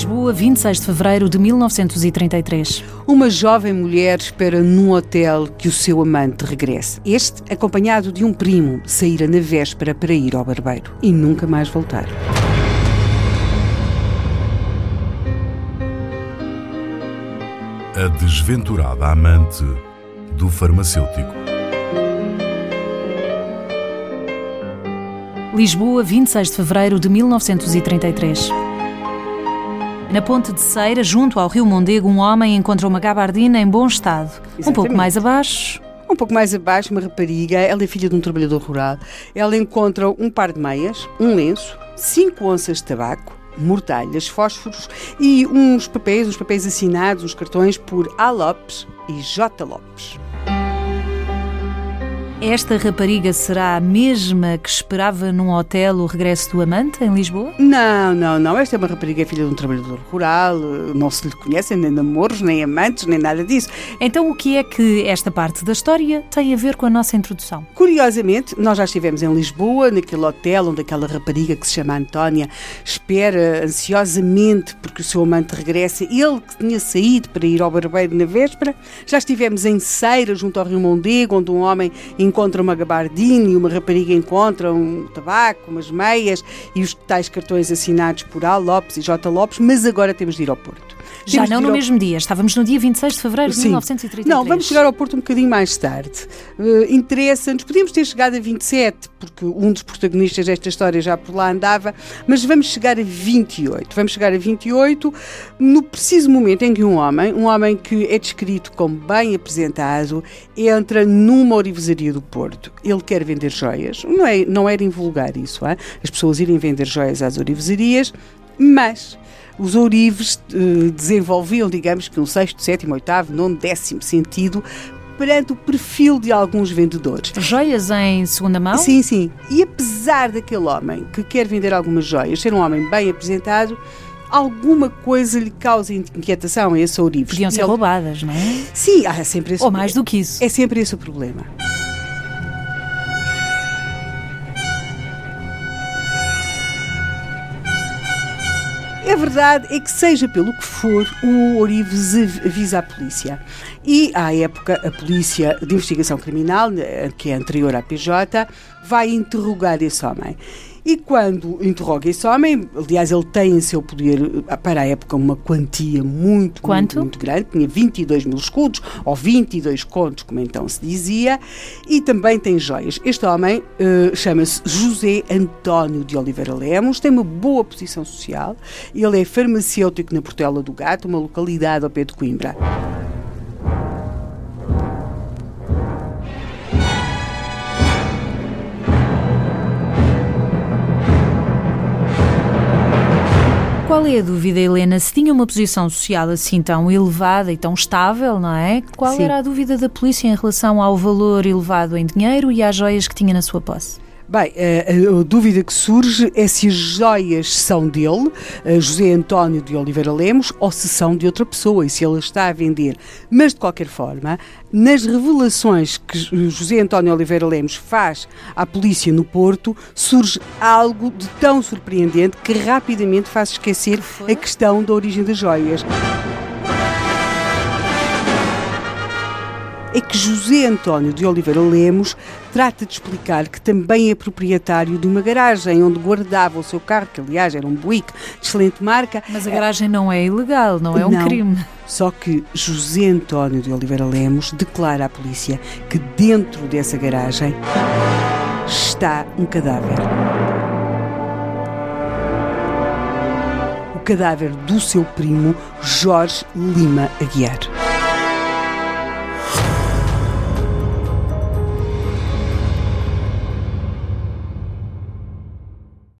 Lisboa, 26 de fevereiro de 1933. Uma jovem mulher espera num hotel que o seu amante regresse. Este, acompanhado de um primo, saíra na véspera para ir ao barbeiro e nunca mais voltar. A desventurada amante do farmacêutico. Lisboa, 26 de fevereiro de 1933. Na ponte de Ceira, junto ao rio Mondego, um homem encontra uma gabardina em bom estado. Exatamente. Um pouco mais abaixo, Um pouco mais abaixo, uma rapariga, ela é filha de um trabalhador rural. Ela encontra um par de meias, um lenço, cinco onças de tabaco, mortalhas, fósforos e uns papéis, uns papéis assinados, uns cartões por A. Lopes e J. Lopes. Esta rapariga será a mesma que esperava num hotel o regresso do amante em Lisboa? Não, não, não. Esta é uma rapariga filha de um trabalhador rural, não se lhe conhecem nem namoros, nem amantes, nem nada disso. Então, o que é que esta parte da história tem a ver com a nossa introdução? Curiosamente, nós já estivemos em Lisboa, naquele hotel onde aquela rapariga que se chama Antónia espera ansiosamente porque o seu amante regressa, ele que tinha saído para ir ao barbeiro na véspera. Já estivemos em Ceira, junto ao Rio Mondego, onde um homem encontra uma gabardina e uma rapariga encontra um tabaco, umas meias e os tais cartões assinados por A. Lopes e J. Lopes, mas agora temos de ir ao Porto. Já de não no ao- mesmo dia, estávamos no dia 26 de fevereiro de Sim. 1933. Não, vamos chegar ao Porto um bocadinho mais tarde. Uh, Interessa-nos, podíamos ter chegado a 27, porque um dos protagonistas desta história já por lá andava, mas vamos chegar a 28. Vamos chegar a 28 no preciso momento em que um homem, um homem que é descrito como bem apresentado, entra numa orivesaria do Porto. Ele quer vender joias. Não, é, não era invulgar isso, hã? as pessoas irem vender joias às orivesarias, mas os ourives eh, desenvolviam, digamos que um sexto, sétimo, oitavo, nono, décimo sentido perante o perfil de alguns vendedores. Joias em segunda mão? Sim, sim. E apesar daquele homem que quer vender algumas joias, ser um homem bem apresentado, alguma coisa lhe causa inquietação a esse ourives. Podiam ser Ele- roubadas, não é? Sim, há sempre esse Ou mais do que isso. É sempre esse o problema. A verdade é que, seja pelo que for, o Orives av- avisa a polícia. E, à época, a Polícia de Investigação Criminal, eh, que é anterior à PJ, vai interrogar esse homem. E quando interroga esse homem, aliás, ele tem em seu poder, eh, para a época, uma quantia muito, muito, muito grande, tinha 22 mil escudos, ou 22 contos, como então se dizia, e também tem joias. Este homem eh, chama-se José António de Oliveira Lemos, tem uma boa posição social, ele é farmacêutico na Portela do Gato, uma localidade ao pé de Coimbra. Qual é a dúvida, Helena? Se tinha uma posição social assim tão elevada e tão estável, não é? Qual Sim. era a dúvida da polícia em relação ao valor elevado em dinheiro e às joias que tinha na sua posse? Bem, a, a- a dúvida que surge é se as joias são dele, eh, José António de Oliveira Lemos, ou se são de outra pessoa e se ele está a vender. Mas, de qualquer forma, nas revelações que José António Oliveira Lemos faz à polícia no Porto, surge algo de tão surpreendente que rapidamente faz esquecer a questão da origem das joias. É que José António de Oliveira Lemos trata de explicar que também é proprietário de uma garagem onde guardava o seu carro, que aliás era um Buick de excelente marca. Mas a garagem não é ilegal, não é um Não. crime. Só que José António de Oliveira Lemos declara à polícia que dentro dessa garagem está um cadáver. O cadáver do seu primo Jorge Lima Aguiar.